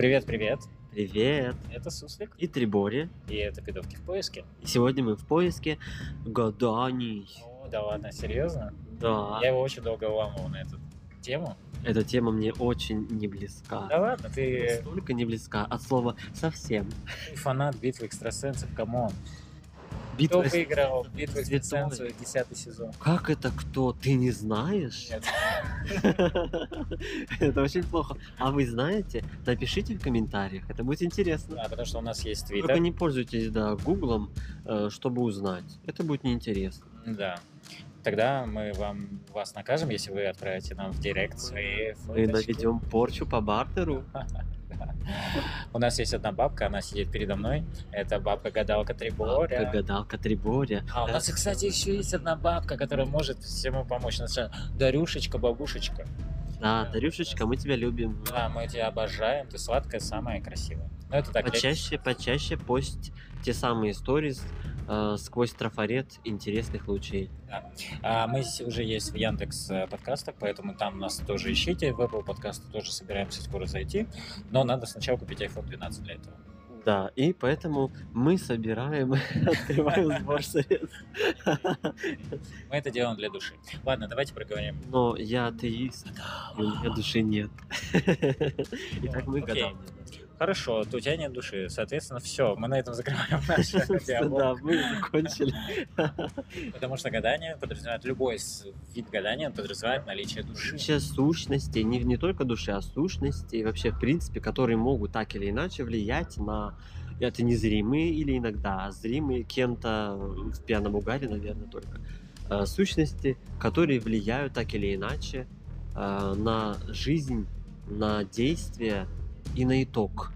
Привет, привет. Привет! Это Суслик, И Трибори. и это «Пидовки в поиске». И сегодня мы в поиске гаданий. О, да ладно, серьезно? Да, Я его очень долго уламывал на эту тему. эта тема мне очень не близка. Да ладно, ты Настолько не близка от слова совсем. фанат битвы экстрасенсов, come on. Кто Битва с- выиграл битву экстрасенсов 10 сезон? Как это кто? Ты не знаешь? Нет. Это очень плохо. А вы знаете? Напишите в комментариях, это будет интересно. Да, потому что у нас есть Только твиттер. не пользуйтесь, да, гуглом, э, чтобы узнать. Это будет неинтересно. Да. Тогда мы вам вас накажем, если вы отправите нам в директ свои Мы наведем порчу по бартеру. У нас есть одна бабка, она сидит передо мной. Это бабка-гадалка Триборя. Гадалка Триборя. А у нас, кстати, еще есть одна бабка, которая может всему помочь. Дарюшечка, бабушечка. Да, Дарюшечка, мы тебя любим. Да, мы тебя обожаем, ты сладкая, самая красивая. Ну, это так. Почаще, почаще пость те самые истории сквозь трафарет интересных лучей. А мы уже есть в Яндекс э, подкастах, поэтому там нас тоже ищите. В Apple подкасты тоже собираемся скоро зайти. Но надо сначала купить iPhone 12 для этого. Да, и поэтому мы собираем, открываем сбор средств. Мы это делаем для души. Ладно, давайте проговорим. Но я атеист, у меня души нет. Итак, мы гадаем. Хорошо, то у тебя нет души. Соответственно, все, мы на этом закрываем наш Да, мы закончили. Потому что гадание подразумевает, любой вид гадания подразумевает наличие души. Вообще сущности, не, не только души, а сущности, и вообще, в принципе, которые могут так или иначе влиять на это незримые или иногда зримые кем-то в пьяном угаре, наверное, только э, сущности, которые влияют так или иначе э, на жизнь, на действия и на итог.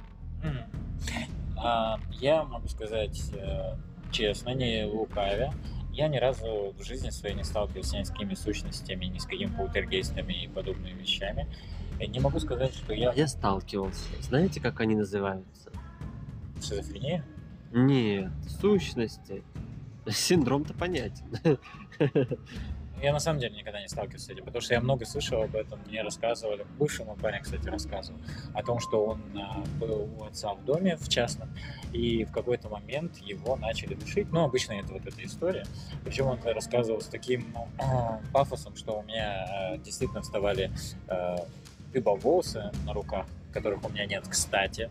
А, Я могу сказать э, честно, не лукавя, я ни разу в жизни своей не сталкивался ни с какими сущностями, ни с какими полтергейстами и подобными вещами. И не могу сказать, что я Я сталкивался. Знаете, как они называются? шизофрения. Нет, сущности. Синдром-то понятен. Я на самом деле никогда не сталкивался с этим, потому что я много слышал об этом, мне рассказывали, бывший мой парень, кстати, рассказывал, о том, что он а, был у отца в доме, в частном, и в какой-то момент его начали душить, ну, обычно это вот эта история, причем он рассказывал с таким ну, пафосом, что у меня а, действительно вставали дыбом волосы на руках, которых у меня нет, кстати.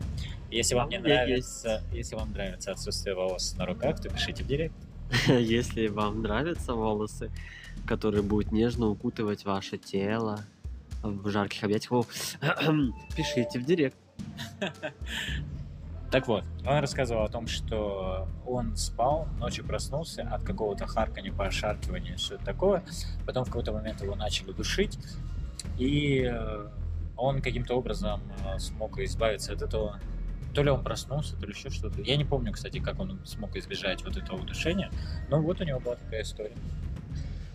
Если вам не нравится, если вам нравится отсутствие волос на руках, то пишите в директ. Если вам нравятся волосы, которые будут нежно укутывать ваше тело в жарких объятиях, пишите в директ. Так вот, он рассказывал о том, что он спал, ночью проснулся от какого-то харкания, пошаркивания, все такое. Потом в какой-то момент его начали душить, и э, он каким-то образом э, смог избавиться от этого. То ли он проснулся, то ли еще что-то. Я не помню, кстати, как он смог избежать вот этого удушения, но вот у него была такая история.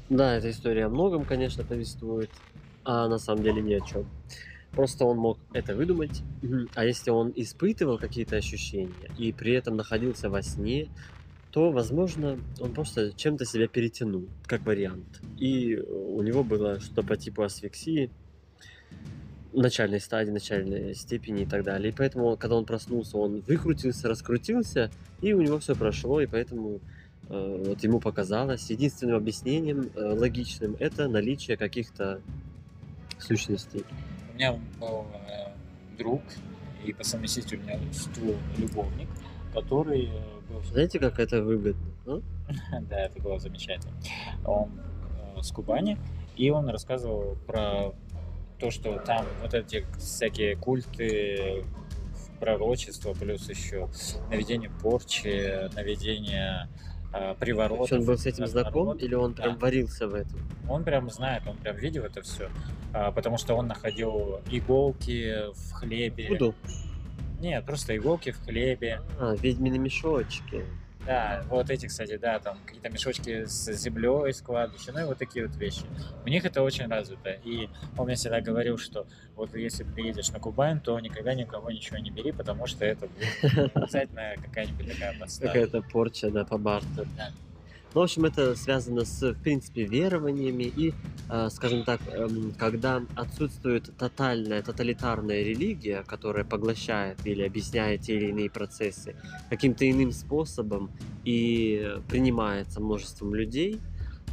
Да, эта история о многом, конечно, повествует, а на самом деле ни о чем. Просто он мог это выдумать, а если он испытывал какие-то ощущения и при этом находился во сне, то, возможно, он просто чем-то себя перетянул, как вариант. И у него было что-то по типу асфиксии, начальной стадии, начальной степени и так далее. И поэтому, когда он проснулся, он выкрутился, раскрутился, и у него все прошло, и поэтому вот ему показалось единственным объяснением э, логичным это наличие каких-то сущностей. У меня был э, друг и по совместительству любовник, который э, был Знаете, как это выгодно? а? Да, это было замечательно. Он э, с Кубани, и он рассказывал про то, что там вот эти всякие культы, пророчества, плюс еще наведение порчи, наведение э, То есть приворотов. он был с этим знаком или он прям Да. варился в этом? Он прям знает, он прям видел это все, потому что он находил иголки в хлебе. Буду. Нет, просто иголки в хлебе. А, ведьмины мешочки. Да, вот эти, кстати, да, там какие-то мешочки с землей, с кладбища, ну и вот такие вот вещи. У них это очень развито. И он мне всегда говорил, что вот если приедешь на Кубань, то никогда никого ничего не бери, потому что это будет обязательно какая-нибудь такая подстава. Какая-то порча, да, по бартеру. Да. Ну, в общем, это связано с, в принципе, верованиями и, э, скажем так, эм, когда отсутствует тотальная, тоталитарная религия, которая поглощает или объясняет те или иные процессы каким-то иным способом и принимается множеством людей,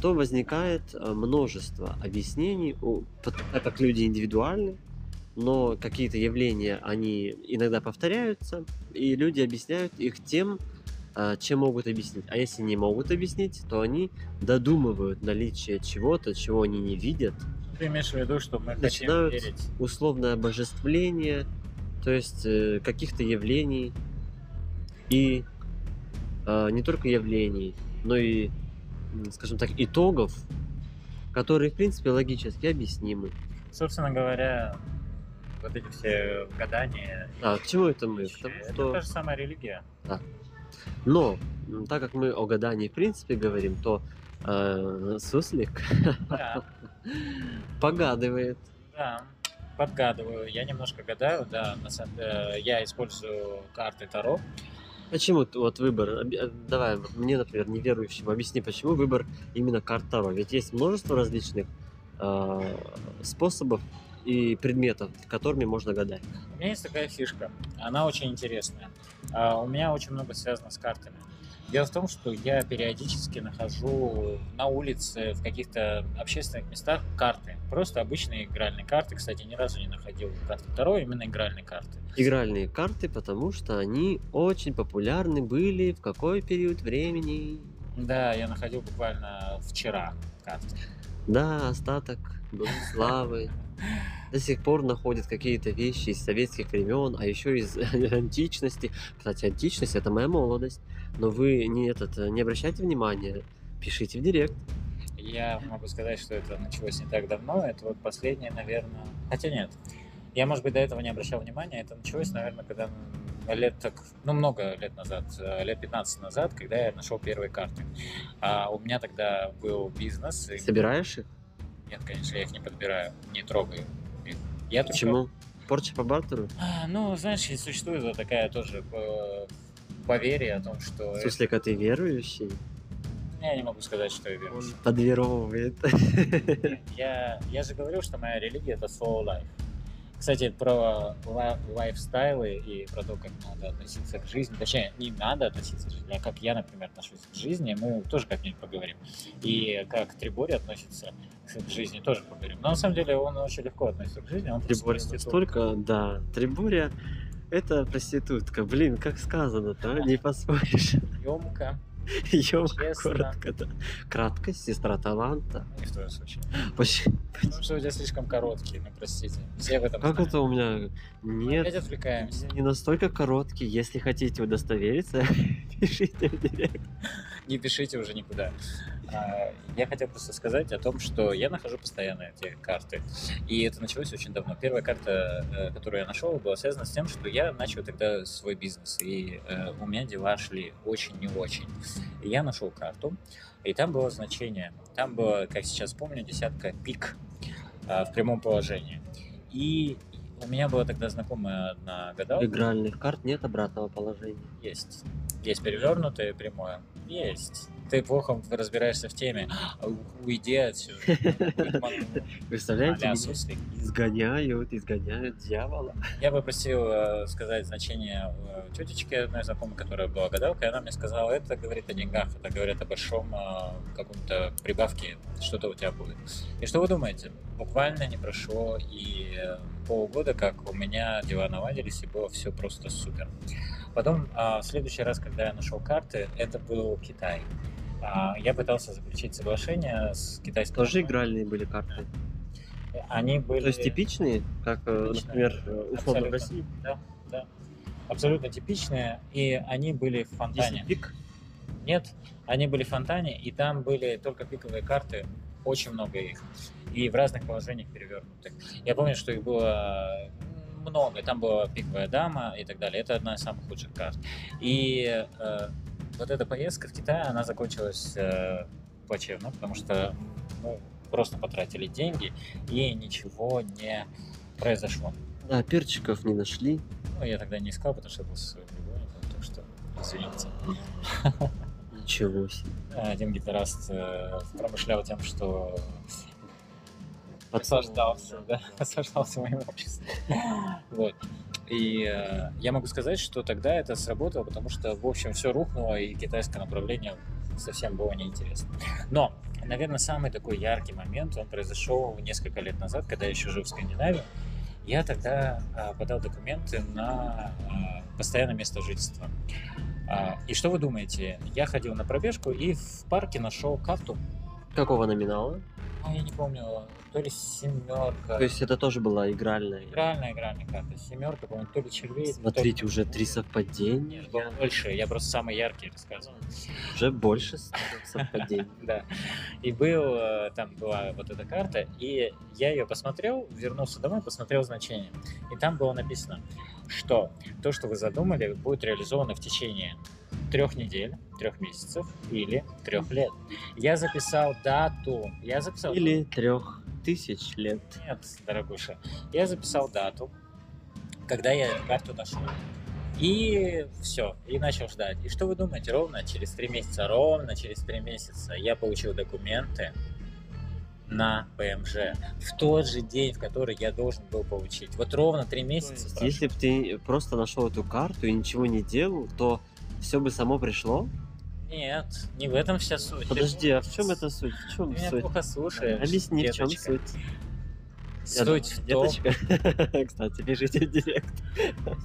то возникает э, множество объяснений, так как люди индивидуальны, но какие-то явления, они иногда повторяются, и люди объясняют их тем, чем могут объяснить. А если не могут объяснить, то они додумывают наличие чего-то, чего они не видят, Ты имеешь в виду, что мы хотим Начинают верить? условное обожествление, то есть э, каких-то явлений и а, не только явлений, но и, скажем так, итогов, которые, в принципе, логически объяснимы. Собственно говоря, вот эти все гадания. А, к чему это мы? К тому, Это что... та же самая религия. Но, так как мы о гадании в принципе говорим, то э, суслик Да, погадывает. да. Подгадываю. Я немножко гадаю, да. На самом- э, я использую карты Таро. Почему вот выбор? Э, Давай, мне, например, неверующему, объясни, почему выбор именно карт Таро? Ведь есть множество различных э, способов и предметов, которыми можно гадать. У меня есть такая фишка. Она очень интересная. А, У меня очень много связано с картами. Дело в том, что я периодически нахожу на улице, в каких-то общественных местах карты. Просто обычные игральные карты. Кстати, ни разу не находил карты Таро, именно игральные карты. Игральные карты, потому что они очень популярны были в какой период времени? Да, я находил буквально вчера карты. Да, остаток былой славы. До сих пор находят какие-то вещи из советских времен, а еще из античности. Кстати, античность это моя молодость. Но вы не этот не обращайте внимания, пишите в директ. Я могу сказать, что это началось не так давно. Это вот последнее, наверное... Хотя нет. Я, может быть, до этого не обращал внимания. Это началось, наверное, когда лет так... Ну, много лет назад. э, Лет 15 назад, когда я нашел первые карты. А у меня тогда был бизнес. и- Собираешь их? Нет, конечно, я их не подбираю, не трогаю. Я только- Почему? Порча по бартеру? А, Ну, знаешь, существует вот такая тоже э, поверье о том, что... В смысле, когда ты верующий, Я не могу сказать, что я он верующий. подверовывает. Я, я же говорил, что моя религия это slow life. Кстати, про ла- лайфстайлы и про то, как надо относиться к жизни. Точнее, не надо относиться к жизни, а как я, например, отношусь к жизни, мы тоже как-нибудь поговорим. И как Трибори относится к жизни, тоже поговорим. Но на самом деле он очень легко относится к жизни. Он проститутка. настолько, да, Трибория это проститутка. Блин, как сказано-то, а? не поспоришь. Ёмко, Честно. коротко, да. Краткость, сестра таланта. не в твоем случае. Почему? Потому что у тебя слишком короткие, ну простите. Все в этом Как знают. это у меня? Мы опять Нет, отвлекаемся. не настолько короткий. Если хотите удостовериться, пишите в директ. не пишите уже никуда. А, Я хотел просто сказать о том, что я нахожу постоянно эти карты. И это началось очень давно. Первая карта, э, которую я нашел, была связана с тем, что я начал тогда свой бизнес. И э, у меня дела шли очень не очень. И я нашел карту, и там было значение. Там было, как сейчас помню, десятка пик а, в прямом положении. И у меня была тогда знакомая одна гадалка. игральных карт нет обратного положения. Есть. Есть перевернутое прямое. Есть. Ты плохо разбираешься в теме. Уйди отсюда. Представляете, изгоняют, изгоняют дьявола. Я попросил э, сказать значение э, тетечки одной знакомой, которая была гадалкой, она мне сказала, это говорит о деньгах, это говорит о большом э, каком-то прибавке, что-то у тебя будет. И что вы думаете? Буквально не прошло и полгода, как у меня дела наладились, и было все просто супер. Потом, а, в следующий раз, когда я нашел карты, это был Китай. А, Я пытался заключить соглашение с китайской Тоже игральные были карты. Они были... То есть типичные, как, э, Типичные. например, условно в Абсолютно. России. Да, да. Абсолютно типичные. И они были в фонтане. Если пик, Нет, они были в фонтане, и там были только пиковые карты, очень много их. И в разных положениях перевернутых. Я помню, что их было много. Там была пиковая дама и так далее. Это одна из самых худших карт. И э, вот эта поездка в Китай, она закончилась э, плачевно, потому что ну, просто потратили деньги, и ничего не произошло. да, перчиков не нашли. Ну, я тогда не искал, потому что был со своим любовником, так что извините. Ничего себе. Один гитарист э, промышлял тем, что Пацан. наслаждался, да, наслаждался моим обществом. Вот. И э, я могу сказать, что тогда это сработало, потому что, в общем, все рухнуло, и китайское направление совсем было неинтересно. Но, наверное, самый такой яркий момент, он произошел несколько лет назад, когда я еще жил в Скандинавии. Я тогда э, подал документы на э, постоянное место жительства. А, и что вы думаете? Я ходил на пробежку и в парке нашел карту. Какого номинала? А, я не помню, то ли семерка. То есть это тоже была игральная. Игральная игральная карта. Семерка, по-моему, то ли червей. то ли- Смотрите, уже три совпадения. Нет, было больше. Я просто самый яркий рассказывал. Уже больше совпадений. Да. И был, э, там была вот эта карта, и я ее посмотрел, вернулся домой, посмотрел значение. И там было написано, что то, что вы задумали, будет реализовано в течение трех недель, трех месяцев или трех лет. Я записал дату. Я записал... Или трех тысяч лет. Нет, дорогуша. Я записал дату, когда я карту нашел. И все, и начал ждать. И что вы думаете, ровно через три месяца, ровно через три месяца я получил документы на ПМЖ в тот же день, в который я должен был получить. Вот ровно три месяца. прошло. Если бы ты просто нашел эту карту и ничего не делал, то все бы само пришло. Нет, не в этом вся суть. Ты Подожди, а в чем это суть? В Ты чем меня суть? плохо слушаешь. Объясни, в чем деточка. суть. Суть в том, деточка. Кстати, пишите директ.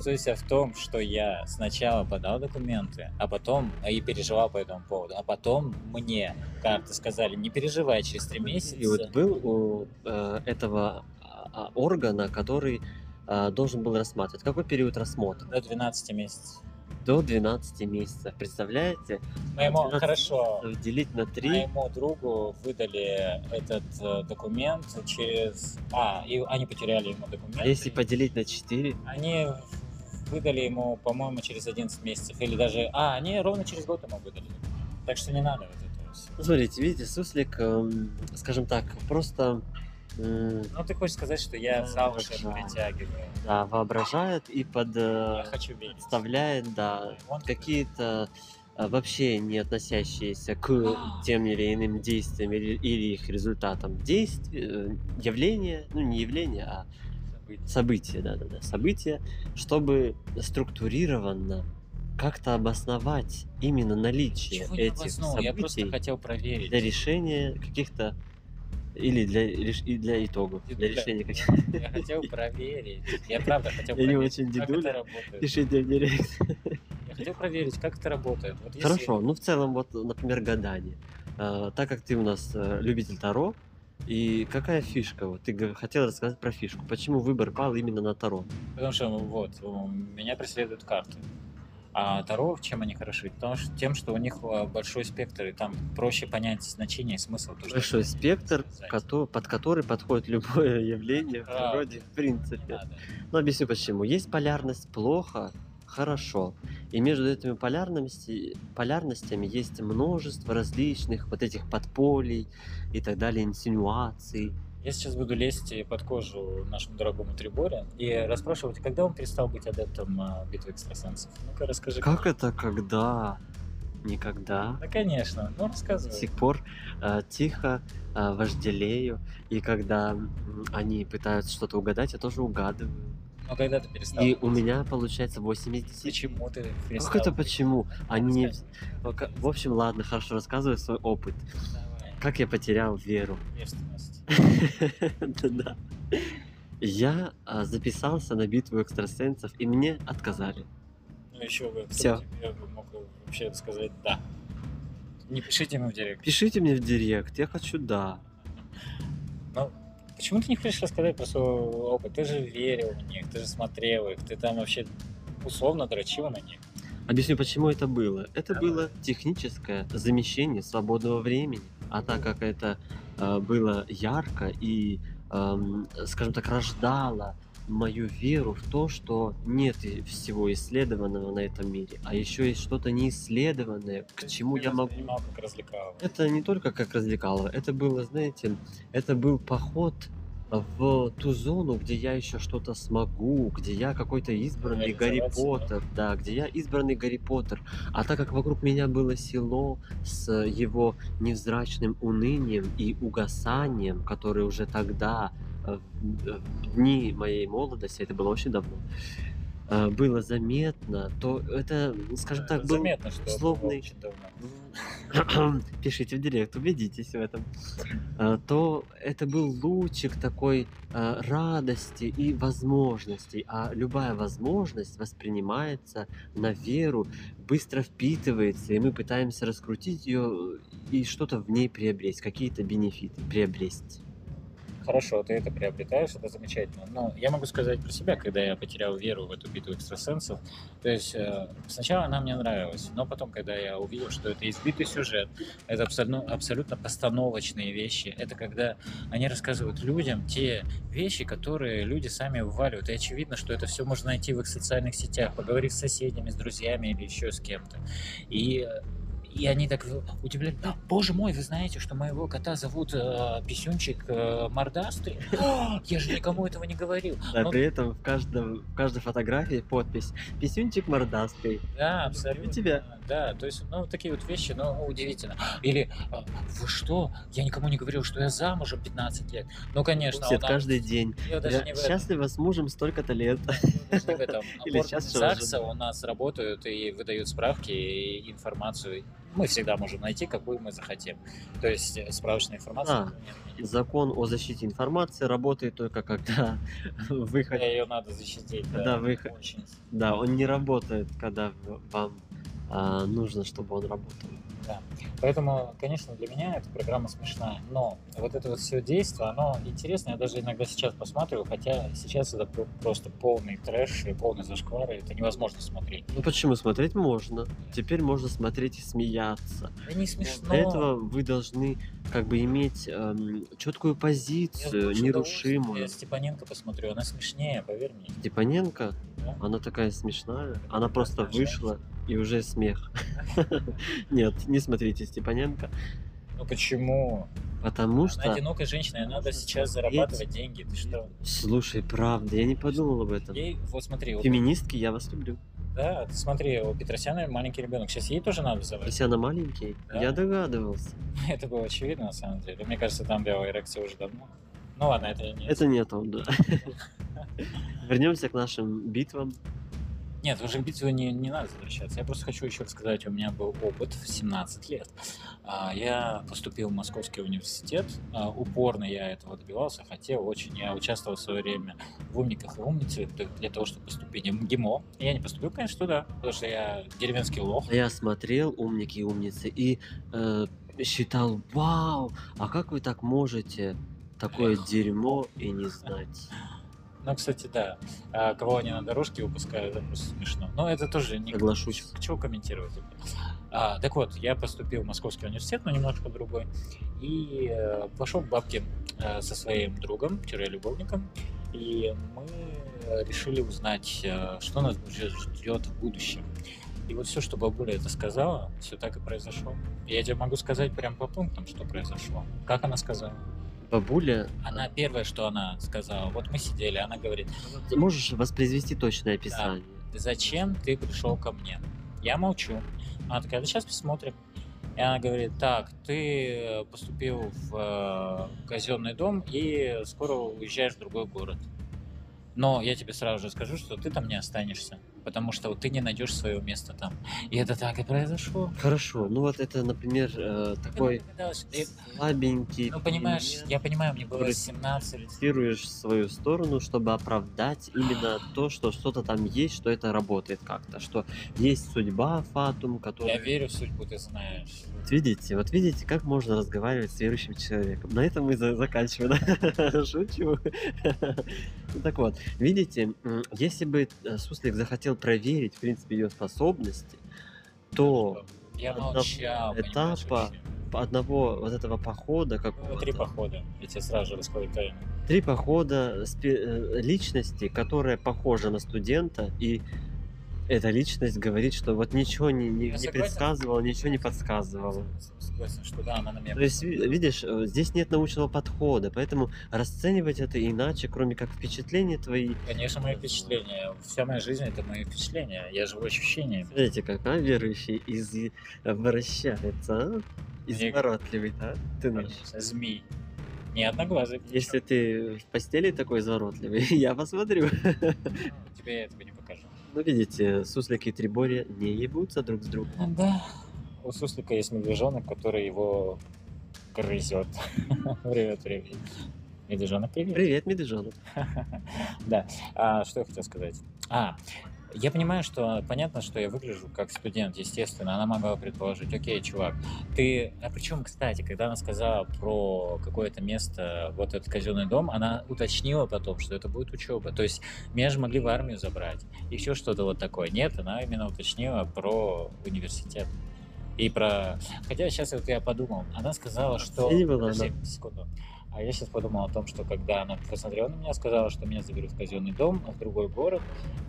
Суть в том, что я сначала подал документы, а потом а, и переживал по этому поводу, а потом мне карты сказали, не переживай, через три месяца. И вот был у э, этого а, а, органа, который а, должен был рассматривать. Какой период рассмотра? До 12 месяцев. До 12 месяцев. Представляете? Моему, 12 хорошо, Делить на 3. моему другу выдали этот э, документ через... А, и они потеряли ему документ. А если поделить на 4? Они выдали ему, по-моему, через 11 месяцев. Или даже... А, они ровно через год ему выдали. Так что не надо вот этого всего. Ну, Смотрите, видите, суслик, эм, скажем так, просто м, Ну, ты хочешь сказать, что я за уши притягиваю. Да, воображает и под, Я э, хочу верить. подставляет, да, Он какие-то э, вообще не относящиеся к тем или иным действиям или, или их результатам действия, э, явления, ну не явления, а события, да-да-да, события, чтобы структурированно как-то обосновать именно наличие Ничего этих обоснул, я просто событий хотел проверить. для решения каких-то или для, и для итогов, для решения каких-то. Я хотел проверить. Я правда хотел Я не проверить, очень дедуля. Пишите в директ. Я хотел проверить, как это работает. Вот если- Хорошо, ну в целом, вот, например, гадание. А, так как ты у нас э, любитель Таро, и какая фишка? Вот ты хотел рассказать про фишку. Почему выбор пал именно на Таро? Потому что вот, у меня преследуют карты. А Таро, чем они хороши? Потому что, тем, что у них э, большой спектр, и там проще понять значение и смысл. то, Большой спектр, кото- под который подходит любое явление в природе, в принципе. Ну, объясню почему. Есть полярность плохо, хорошо. И между этими полярности, полярностями есть множество различных вот этих подполей и так далее, инсинуаций. Я сейчас буду лезть под кожу нашему дорогому Триборе и расспрашивать, когда он перестал быть адептом а, битвы экстрасенсов. Ну-ка, расскажи. Как это когда? Никогда. Да, конечно. Ну, До рассказывай. сих пор э, тихо э, вожделею. И когда они пытаются что-то угадать, я тоже угадываю. Ну, когда ты перестал? И у меня получается 80 Почему ты перестал? Как это почему? Они... В общем, ладно, хорошо, рассказываю свой опыт. Давай. Как я потерял веру. Девственность. Да. Я а, записался на битву экстрасенсов, и мне отказали. Ну, еще бы, кто Всё. тебе мог вообще сказать «да». Не пишите ему в директ. Пишите мне в директ, я хочу да. Ну, почему ты не хочешь рассказать про свой опыт? Ты же верил в них, ты же смотрел их, ты там вообще условно дрочил на них. Объясню, почему это было. Это Давай. было техническое замещение свободного времени. А так как это э, было ярко и, эм, скажем так, рождало мою веру в то, что нет всего исследованного на этом мире, а еще есть что-то неисследованное, к чему я могу как. Это не только как развлекало, это было, знаете, это был поход в ту зону, где я еще что-то смогу, где я какой-то избранный Гарри. Поттер, да, где я избранный Гарри Поттер. А так как вокруг меня было село с его невзрачным унынием и угасанием, которое уже тогда, э, в дни моей молодости, это было очень давно, э, было заметно, то это, скажем так, был Заметно, что словный. пишите в директ, убедитесь в этом, а, то это был лучик такой а, радости и возможностей. А любая возможность воспринимается на веру, быстро впитывается, и мы пытаемся раскрутить ее и что-то в ней приобрести, какие-то бенефиты приобрести. Хорошо, ты это приобретаешь, это замечательно. Но я могу сказать про себя, когда я потерял веру в эту битву экстрасенсов. То есть э, сначала она мне нравилась, но потом, когда я увидел, что это избитый сюжет, это абсолютно, абсолютно постановочные вещи, это когда они рассказывают людям те вещи, которые люди сами вываливают. И очевидно, что это все можно найти в их социальных сетях, поговорив с соседями, с друзьями или еще с кем-то. И э, и они так удивляют, «А, боже мой, вы знаете, что моего кота зовут э, Писюнчик э, Мордастый? Я же никому этого не говорил. Да, при этом в, каждом, в каждой фотографии подпись «Писюнчик мордастый». Да, абсолютно. тебя. Да, то есть, ну, такие вот вещи, ну, удивительно. Или, а, вы что, я никому не говорил, что я замужем 15 лет. Ну, конечно, нас- каждый день. Я этом. счастлива с мужем столько-то лет. Или сейчас ЗАГСа у нас работают и выдают справки и информацию. Мы всегда можем найти, какую мы захотим. То есть э, справочная информация. Да. Закон о защите информации работает только когда выход... Ее надо защитить. Да, Да, вы х- очень. Да, он не работает, когда вам а, нужно, чтобы он работал. Да. Поэтому, конечно, для меня эта программа смешная. Но вот это вот все действие, оно интересно. Я даже иногда сейчас посматриваю, хотя сейчас это про- просто полный трэш и полный зашквар, и это невозможно смотреть. Ну почему? Смотреть можно. Теперь можно смотреть и смеяться. Да не смешно. Для этого вы должны как бы иметь эм, четкую Я позицию, удовольствием- нерушимую. Я Степаненко посмотрю, она смешнее, поверь мне. Степаненко, Да? она такая смешная. Она просто Обожаю. вышла и уже смех. Нет, не смотрите Степаненко, Ну почему? потому Она что... одинокая женщина, и надо сейчас смотреть. зарабатывать деньги. Ты что? Слушай, правда, я не подумал об этом. Ей, вот смотри, вот, Феминистки, я вас люблю. да, смотри, у Петросяна маленький ребенок. Сейчас ей тоже надо заводить. Она маленький, Да. я догадывался. Это было очевидно, на самом деле. Мне кажется, там белая эрекция уже давно. Ну ладно, это не... Это нет он, да. Вернемся к нашим битвам. Нет, уже к битве не, не надо возвращаться. Я просто хочу еще рассказать, у меня был опыт в 17 лет. А, Я поступил в Московский университет. А, Упорно я этого добивался, хотел очень. Я участвовал в свое время в «Умниках и умницах» для- того, чтобы поступить в ГИМО. Я не поступил, конечно, туда, потому что я деревенский лох. Я смотрел «Умники и умницы» и э, считал, вау, а как вы так можете такое Эх. дерьмо и не знать? Ну, кстати, да. А, Кого они на дорожке выпускают, это просто смешно. Но это тоже не... Соглашусь. К чему комментировать это? А, так вот, я поступил в Московский университет, но немножко другой. И э, пошел к бабке э, со своим другом, любовником. И мы решили узнать, э, что нас ждет в будущем. И вот все, что бабуля это сказала, все так и произошло. Я тебе могу сказать прям по пунктам, что произошло. Как она сказала? Бабуля, Она первое, что она сказала, вот мы сидели, она говорит, ты можешь воспроизвести точное описание? зачем ты пришел ко мне? Я молчу. Она такая, да сейчас посмотрим. И она говорит, так, ты поступил в э, казенный дом и скоро уезжаешь в другой город. Но я тебе сразу же скажу, что ты там не останешься, потому что вот ты не найдешь своего места там. И это так и произошло. Хорошо, ну вот это, например, э, такой Я слабенький ну, понимаешь, элемент, я понимаю, мне было который 17 лет. фиксируешь в свою сторону, чтобы оправдать именно то, что что-то там есть, что это работает как-то, что есть судьба Фатум, Я которая... верю в судьбу, ты знаешь. Вот видите, вот видите, как можно разговаривать с верующим человеком. На этом мы за- заканчиваем. Шучу. Ну Так вот, видите, если бы э, Суслик захотел проверить, в принципе, ее способности, то Я молчал, этапа одного вот этого похода Было какого три похода. Я тебе сразу же тайну. три похода э, личности, которая похожа на студента, и эта личность говорит, что вот ничего не, не, не предсказывала, ничего не подсказывала. Согласен, что да, она на меня То есть, ви- видишь, э, здесь нет научного подхода, поэтому расценивать это иначе, кроме как впечатления твои. Конечно, мои впечатления. Вся моя жизнь это мои впечатления. Я живу ощущениями. Смотрите, как а, верующий из вращается, а? Изворотливый, да? Ты наш. Змей. Не одноглазый. Если ты в постели такой изворотливый, я посмотрю. Тебе я этого не. Ну, видите, суслики и трибори не ебутся друг с другом. Да. У суслика есть медвежонок, который его грызет время от времени. Медвежонок, привет. Привет, медвежонок. Да. А, что я хотел сказать? А, я понимаю, что понятно, что я выгляжу как студент, естественно. Она могла предположить, окей, чувак, ты... А причем, кстати, когда она сказала про какое-то место, вот этот казенный дом, она уточнила потом, что это будет учеба. То есть меня же могли в армию забрать. Еще что-то вот такое. Нет, она именно уточнила про университет. И про... Хотя сейчас вот я подумал, она сказала, что... Подожди, секунду. А я сейчас подумал о том, что когда она посмотрела на меня, сказала, что меня заберут в казенный дом, в другой город,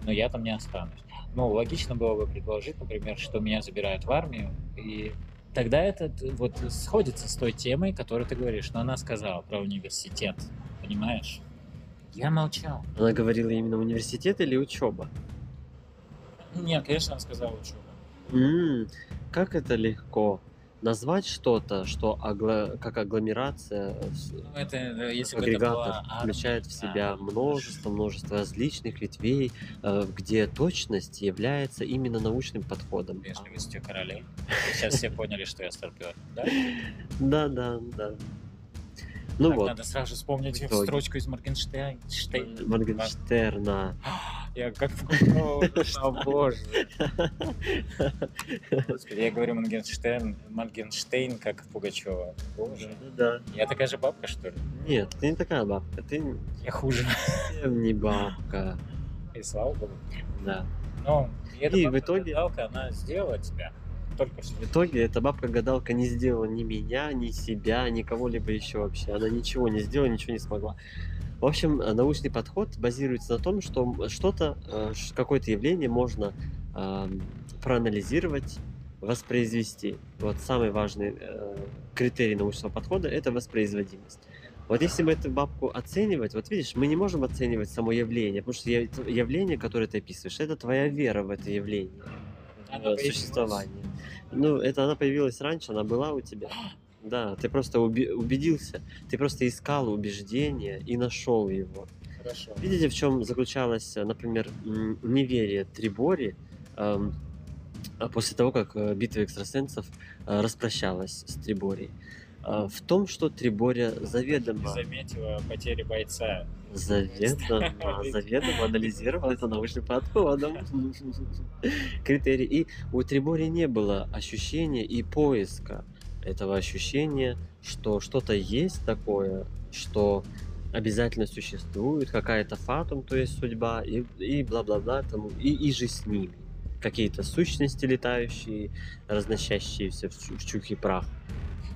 но я там не останусь. Ну, логично было бы предположить, например, что меня забирают в армию, и тогда это вот сходится с той темой, которую ты говоришь. Но она сказала про университет, понимаешь? Я молчал. Она говорила именно университет или учеба? Нет, конечно, она сказала учеба. М, как это легко назвать что-то, что как агломерация, э, Ну, это э, если бы это была включает в себя множество, множество различных ветвей, э, где точность является именно научным подходом. Вежливостью королей. Сейчас все поняли, что я старпер. Да? Да, да, да. Ну Так, вот, надо сразу вспомнить В итоге. строчку из Моргенштейн. Штейн. Моргенштерна. Я как о боже. Я говорю Моргенштерн, Моргенштейн, как Пугачева. Боже. Да. Я такая же бабка, что ли? Нет, ты не такая бабка, ты Я хуже. не бабка. И слава богу. Да. Но и в итоге- гадалка, она сделала тебя. Только что. В итоге эта бабка-гадалка не сделала ни меня, ни себя, ни кого-либо еще вообще. Она ничего не сделала, ничего не смогла. В общем, э, научный подход базируется на том, что что-то, э, какое-то явление можно ам, проанализировать, воспроизвести. Вот самый важный э, критерий научного подхода – это воспроизводимость. Вот если бы эту бабку оценивать, вот видишь, мы не можем оценивать само явление, потому что явление, которое ты описываешь, это твоя вера в это явление, Она существование. Ну, это она появилась раньше, она была у тебя. Да, ты просто уби- убедился, ты просто искал убеждение и нашел его. Хорошо. Видите, в чем заключалось, например, неверие Трибори эм, а после того, как э, битва экстрасенсов э, распрощалась с Трибори? Э, В том, что Трибория Ты заведомо, заметила потери бойца. заведомо, заведомо анализировала это научным подходом. Критерий. И у Трибори не было ощущения и поиска этого ощущения, что что-то есть такое, что обязательно существует, какая-то фатум, то есть судьба, и, и бла-бла-бла, там, и, и же с ними. Какие-то сущности летающие, разносящиеся в, в чух и прах.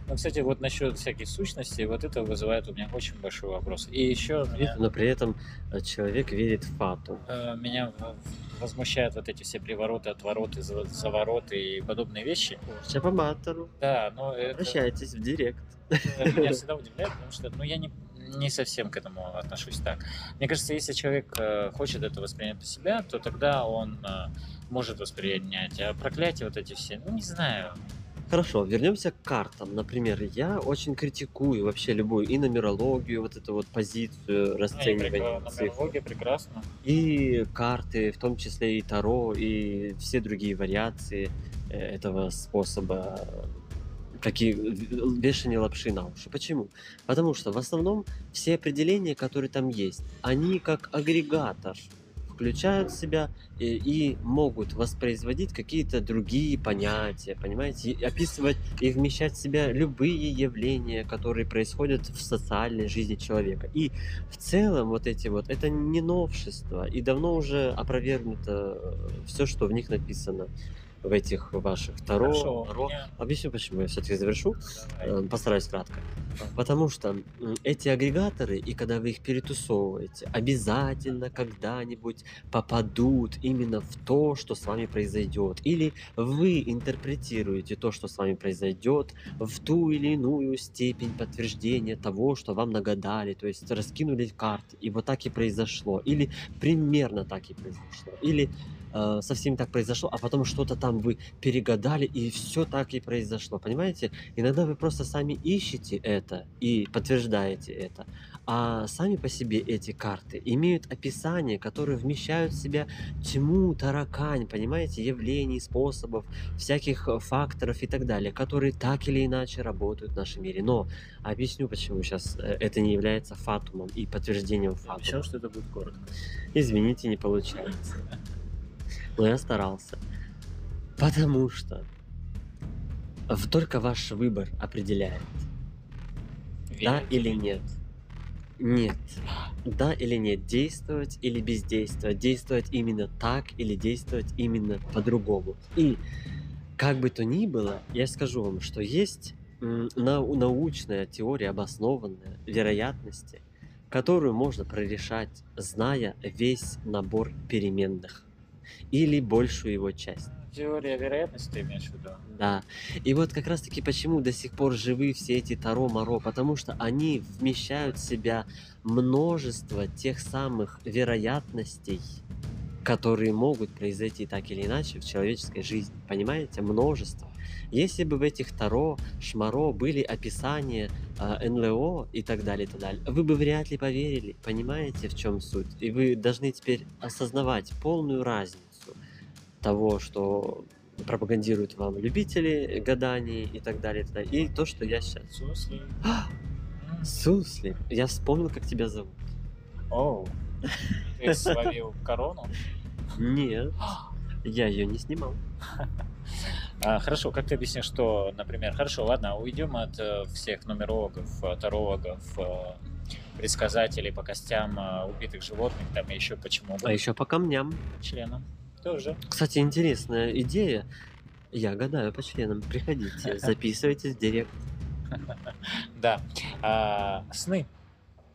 Ну, кстати, вот насчет всяких сущностей, вот это вызывает у меня очень большой вопрос. И еще меня, Но при этом э, человек верит в фатум. э, меня возмущают вот эти все привороты, отвороты, за- завороты и подобные вещи. Чапаматору. Да, но это Обращайтесь в директ. э, меня всегда удивляет, потому что ну, я не, не совсем к этому отношусь так. Мне кажется, если человек хочет это воспринять на себя, то тогда он может воспринять. А проклятия вот эти все, ну не знаю. Хорошо, вернемся к картам. Например, я очень критикую вообще любую и нумерологию, вот эту вот позицию Ну, и расценивания прекра- цифр. Прекрасно. И карты, в том числе и Таро, и все другие вариации э, этого способа какие вешание лапши на уши. Почему? Потому что в основном все определения, которые там есть, они как агрегатор включают в себя и, и могут воспроизводить какие-то другие понятия, понимаете, и описывать и вмещать в себя любые явления, которые происходят в социальной жизни человека. И в целом вот эти вот, это не новшество, и давно уже опровергнуто все, что в них написано. В этих ваших Таро. Хорошо, у Ро. меня- Объясню почему, я все-таки завершу. Давай. Э, Постараюсь кратко. Потому что эти агрегаторы, и когда вы их перетусовываете, обязательно когда-нибудь попадут именно в то, что с вами произойдет. Или вы интерпретируете то, что с вами произойдет, в ту или иную степень подтверждения того, что вам нагадали. То есть раскинули карты, и вот так и произошло. Или примерно так и произошло. Или э, совсем так произошло, а потом что-то там вы перегадали, и все так и произошло. Понимаете? Иногда вы просто сами ищете это и подтверждаете это. А сами по себе эти карты имеют описание, которые вмещают в себя тьму, таракань, понимаете, явлений, способов, всяких э, факторов и так далее, которые так или иначе работают в нашем мире. Но объясню, почему сейчас э, это не является фатумом и подтверждением Я фатума. обещал, что это будет коротко. Извините, не получается. Но я старался. Потому что только ваш выбор определяет, да Верить или нет. Нет. Да или нет. Действовать или бездействовать. Действовать именно так или действовать именно по-другому. И как бы то ни было, я скажу вам, что есть нау- научная теория обоснованная вероятности, которую можно прорешать, зная весь набор переменных или большую его часть. Теория вероятности имеешь в виду? Да. И вот как раз таки почему до сих пор живы все эти Таро-Маро, потому что они вмещают в себя множество тех самых вероятностей, которые могут произойти так или иначе в человеческой жизни. Понимаете? Множество. Если бы в этих Таро, Шмаро были описания а, НЛО и так далее, и так далее, вы бы вряд ли поверили. Понимаете, в чем суть? И вы должны теперь осознавать полную разницу того, что пропагандируют вам любители гаданий и так далее, и, так далее, и то, что я сейчас. Сусли. М. Сусли, я вспомнил, как тебя зовут. Оу. Ты словил корону? Нет, я ее не снимал. А, хорошо, как ты объяснишь, что, например, хорошо, ладно, уйдем от э, всех нумерологов, э, тарологов, э, предсказателей по костям убитых животных, там еще почему А еще по камням. членам тоже. Кстати, интересная идея. Я гадаю по членам. Приходите, записывайтесь в директ. Да. А, сны.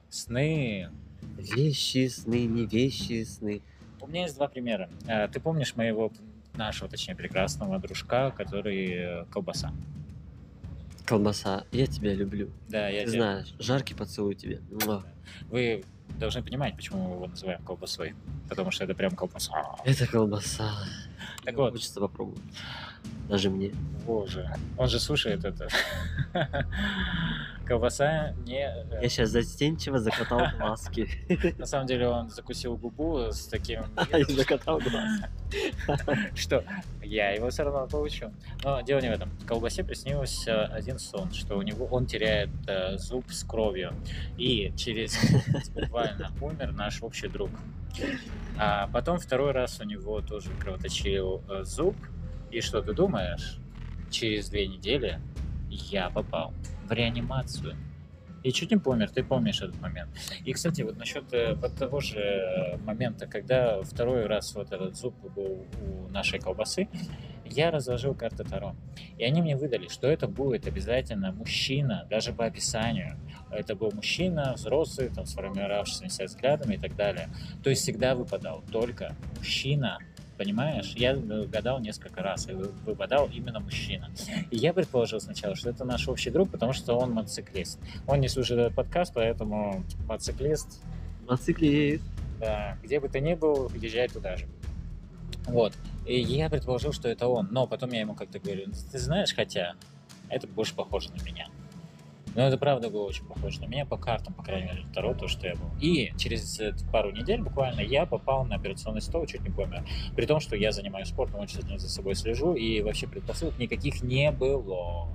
Сны. Вещи, сны, не вещи, сны. У меня есть два примера. Ты помнишь моего, нашего, точнее, прекрасного дружка, который э, колбаса? Колбаса, я тебя люблю. Да, я Ты тебя- знаешь, жаркий поцелуй тебе. Муа. Вы должны понимать, почему мы его называем колбасой. Потому что это прям колбаса. Это колбаса. Так вот. Хочется попробовать. Даже мне. Боже. Он же слушает это. Колбаса не... э, Я сейчас застенчиво закатал глазки. На самом деле он закусил губу с таким... И закатал глаз. что я его все равно получу. Но дело не в этом. Колбасе приснился один сон, что у него он теряет э, зуб с кровью. И через буквально умер наш общий друг. А потом второй раз у него тоже кровоточил э, зуб. И что ты думаешь? Через две недели я попал реанимацию. И чуть не помер, ты помнишь этот момент. И, кстати, вот насчет э, вот того же э, момента, когда второй раз вот этот зуб был у нашей колбасы, я разложил карты Таро. И они мне выдали, что это будет обязательно мужчина, даже по описанию. Это был мужчина, взрослый, там, сформировавшимся взглядами и так далее. То есть всегда выпадал только мужчина, понимаешь? Я э, гадал несколько раз, и вы- выпадал именно мужчина. И я предположил сначала, что это наш общий друг, потому что он мотоциклист. Он не слушает этот подкаст, поэтому мотоциклист, Мотоциклист. да, где бы ты ни был, езжай туда же. Вот. И я предположил, что это он. Но потом я ему как-то говорю, «Ну, ты знаешь, хотя это больше похоже на меня. Но это правда было очень похоже на меня по картам, по крайней мере, второе, то, что я был. И через пару недель буквально я попал на операционный стол, чуть не помер. При том, что я занимаюсь спортом, очень за собой слежу, и вообще предпосылок никаких не было.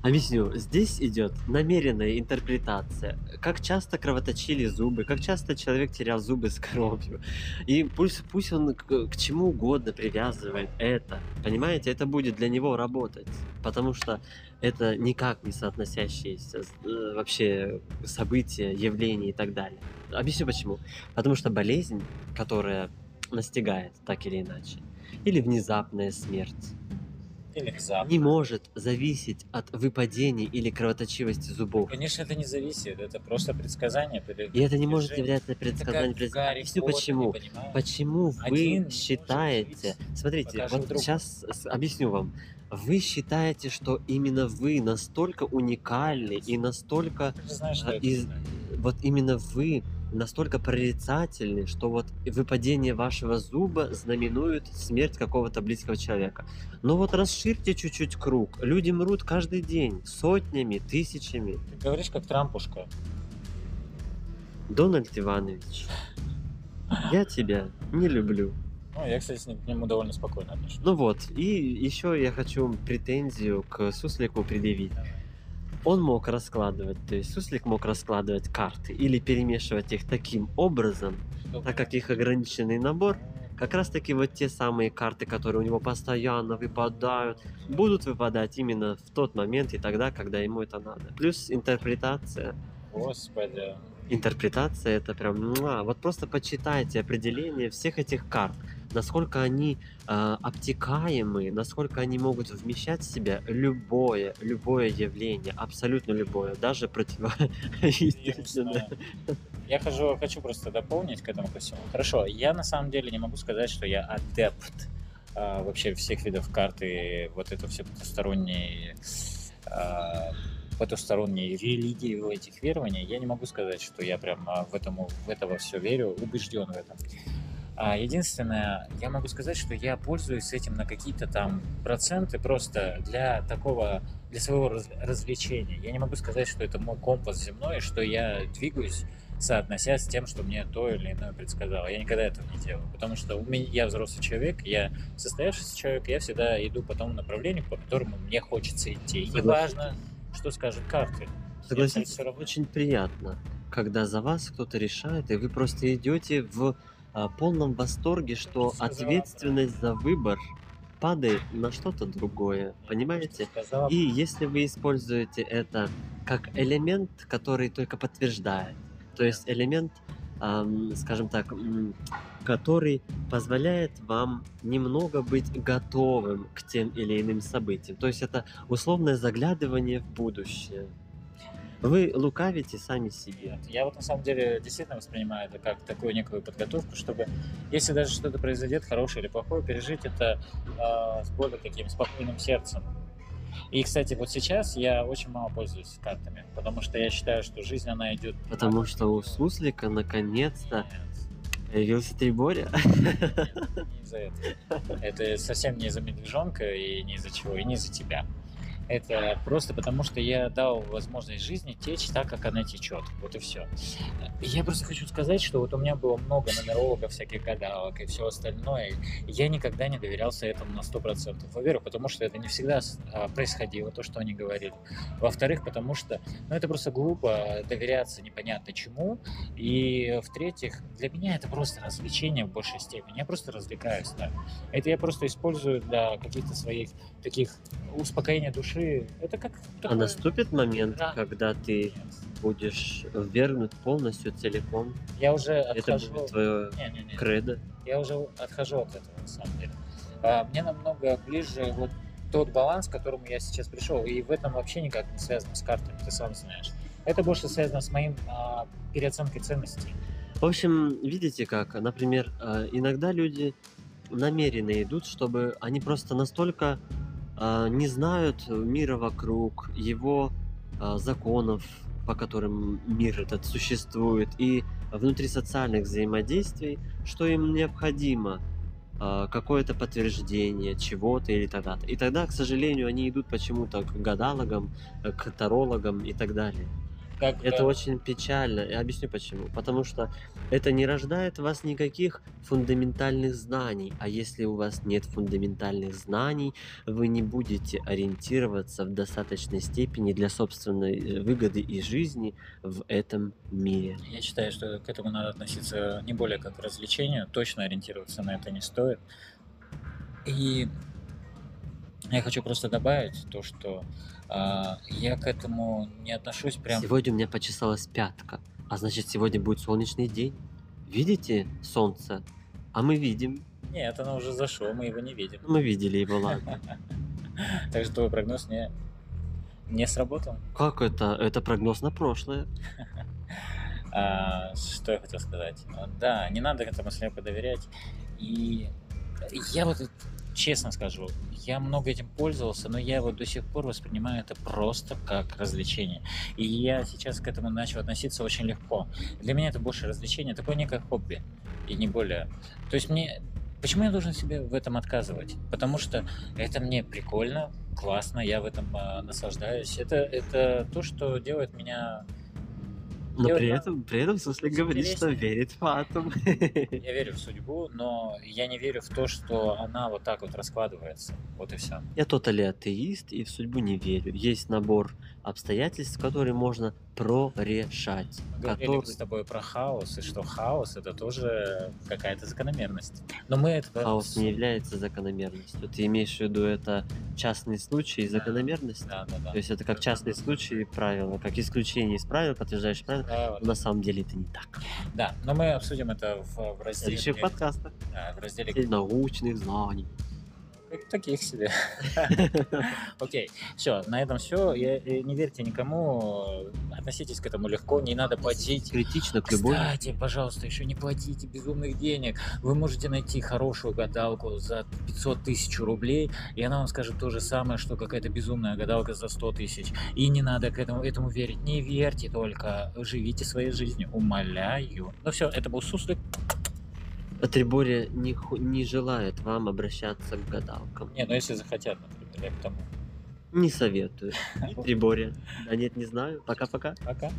Объясню. Здесь идет намеренная интерпретация. Как часто кровоточили зубы, как часто человек терял зубы с кровью. И пусть, пусть он к, к чему угодно привязывает это. Понимаете, это будет для него работать. Потому что это никак не соотносящиеся э, вообще события, явления и так далее. Объясню почему. Потому что болезнь, которая настигает, так или иначе. Или внезапная смерть. Или внезапно. Не может зависеть от выпадений или кровоточивости зубов. Конечно, это не зависит, это просто предсказание. И это не может являться предсказанием. Гарри Объясню почему. Почему вы считаете... Смотрите, вот другу. сейчас объясню вам. Вы считаете, что именно вы настолько уникальны и настолько... Ты знаешь, что из- знает. Вот именно вы настолько прорицательны, что вот выпадение вашего зуба знаменует смерть какого-то близкого человека. Но вот расширьте чуть-чуть круг. Люди мрут каждый день, сотнями, тысячами. Ты говоришь как Трампушка. Дональд Иванович, я тебя не люблю. Ну, я, кстати, к нему довольно спокойно отношусь. Ну вот, и еще я хочу претензию к Суслику предъявить. Он мог раскладывать, то есть Суслик мог раскладывать карты или перемешивать их таким образом, Чтобы- так как их ограниченный набор, как раз таки вот те самые карты, которые у него постоянно выпадают, будут выпадать именно в тот момент и тогда, когда ему это надо. Плюс интерпретация. Господи. Интерпретация это прям... муа. Вот просто почитайте определение всех этих карт. Насколько они э, обтекаемы, насколько они могут вмещать в себя любое, любое явление, абсолютно любое, даже противоестественное. Я хожу, хочу просто дополнить к этому ко всему. Хорошо, я на самом деле не могу сказать, что я адепт а, вообще всех видов карты, вот это все потусторонние, а, потусторонние религии, в этих верований. Я не могу сказать, что я прям в, этому, в это во все верю, убежден в этом. А единственное, я могу сказать, что я пользуюсь этим на какие-то там проценты просто для такого, для своего раз- развлечения. Я не могу сказать, что это мой компас земной, что я двигаюсь, соотносясь с тем, что мне то или иное предсказало. Я никогда этого не делаю, потому что у меня, я взрослый человек, я состоявшийся человек, я всегда иду по тому направлению, по которому мне хочется идти. И неважно, что скажут карты. Согласитесь, равно. очень приятно, когда за вас кто-то решает, и вы просто идете в а, полном восторге, что ответственность за выбор падает на что-то другое, понимаете? И если вы используете это как элемент, который только подтверждает, то есть элемент, ам, скажем так, который позволяет вам немного быть готовым к тем или иным событиям. То есть это условное заглядывание в будущее. Вы лукавите сами себе. Нет, я вот на самом деле действительно воспринимаю это как такую некую подготовку, чтобы, если даже что-то произойдет, хорошее или плохое, пережить это э, с более таким спокойным сердцем. И, кстати, вот сейчас я очень мало пользуюсь картами, потому что я считаю, что жизнь, она идет... Потому что у Суслика наконец-то появился Триборя. не из-за этого. Это совсем не из-за медвежонка и не из-за чего, и не из-за тебя. Это просто потому, что я дал возможность жизни течь так, как она течет. Вот и все. Я просто хочу сказать, что вот у меня было много нумерологов, всяких гадалок и все остальное. Я никогда не доверялся этому на 100%. Во-первых, потому что это не всегда а, происходило, то, что они говорили. Во-вторых, потому что ну, это просто глупо доверяться непонятно чему. И в-третьих, для меня это просто развлечение в большей степени. Я просто развлекаюсь, да. Это я просто использую для каких-то своих таких успокоения души. Это как А такое- наступит момент, Да. когда ты будешь ввергнут полностью целиком. Я уже Это отхожу... будет твое Не-не-не. кредо. Я уже отхожу от этого, на самом деле. А, мне намного ближе вот тот баланс, к которому я сейчас пришел. И в этом вообще никак не связано с картами, ты сам знаешь. Это больше связано с моим а, переоценкой ценностей. В общем, видите как, например, э, иногда люди намеренно идут, чтобы они просто настолько не знают мира вокруг, его э, законов, по которым мир этот существует, и внутри социальных взаимодействий, что им необходимо э, какое-то подтверждение чего-то или тогда-то. И тогда, к сожалению, они идут почему-то к гадалогам, э, к тарологам и так далее. Как, Это очень печально. Я объясню почему. Потому что это не рождает в вас никаких фундаментальных знаний. А если у вас нет фундаментальных знаний, вы не будете ориентироваться в достаточной степени для собственной э, выгоды и жизни в этом мире. Я считаю, что к этому надо относиться не более как к развлечению, точно ориентироваться на это не стоит. И я хочу просто добавить то, что а, я к этому не отношусь прям... Сегодня у меня почесалась пятка. А значит, сегодня будет солнечный день. Видите солнце? А мы видим. Нет, оно уже зашло, мы его не видим. Мы видели его, ладно. Так что твой прогноз не, не сработал. Как это? Это прогноз на прошлое. А, что я хотел сказать? А, Да, не надо этому слепо доверять. И я вот э, честно скажу, я много этим пользовался, но я вот до сих пор воспринимаю это просто как развлечение. И я сейчас к этому начал относиться очень легко. Для меня это больше развлечение, такое некое хобби, и не более. То есть мне... Почему я должен себе в этом отказывать? Потому что это мне прикольно, классно, я в этом а, наслаждаюсь. Это, это то, что делает меня Но при этом, при этом, смысле, говорит, что верит в атом. Я верю в судьбу, но я не верю в то, что она вот так вот раскладывается. Вот и все. Я тотали атеист и в судьбу не верю. Есть набор обстоятельств, которые можно прорешать. Мы говорили который- с тобой про хаос, и что хаос это тоже какая-то закономерность. Но мы это Хаос не является закономерностью. Ты имеешь в виду это частный случай и закономерность? Да, да, да. То есть это как частный случай и правило, как исключение из правил, подтверждаешь правило. Но на самом деле это не так. Да, но мы обсудим это в, в разделе. следующих подкастах. да, в разделе Научных знаний. Как- таких себе. Окей, все, на этом все. Не верьте никому, относитесь к этому легко, не надо платить. Критично к любой. Кстати, пожалуйста, еще не платите безумных денег. Вы можете найти хорошую гадалку за 500 тысяч рублей, и она вам скажет то же самое, что какая-то безумная гадалка за 100 тысяч. И не надо к этому, этому верить. Не верьте только, живите своей жизнью, умоляю. Ну все, это был Суслик. Трибория не, ху- не желает вам обращаться к гадалкам. Не, ну если захотят, например, я к тому. Не советую. Трибория. Да нет, не знаю. Пока-пока. Пока.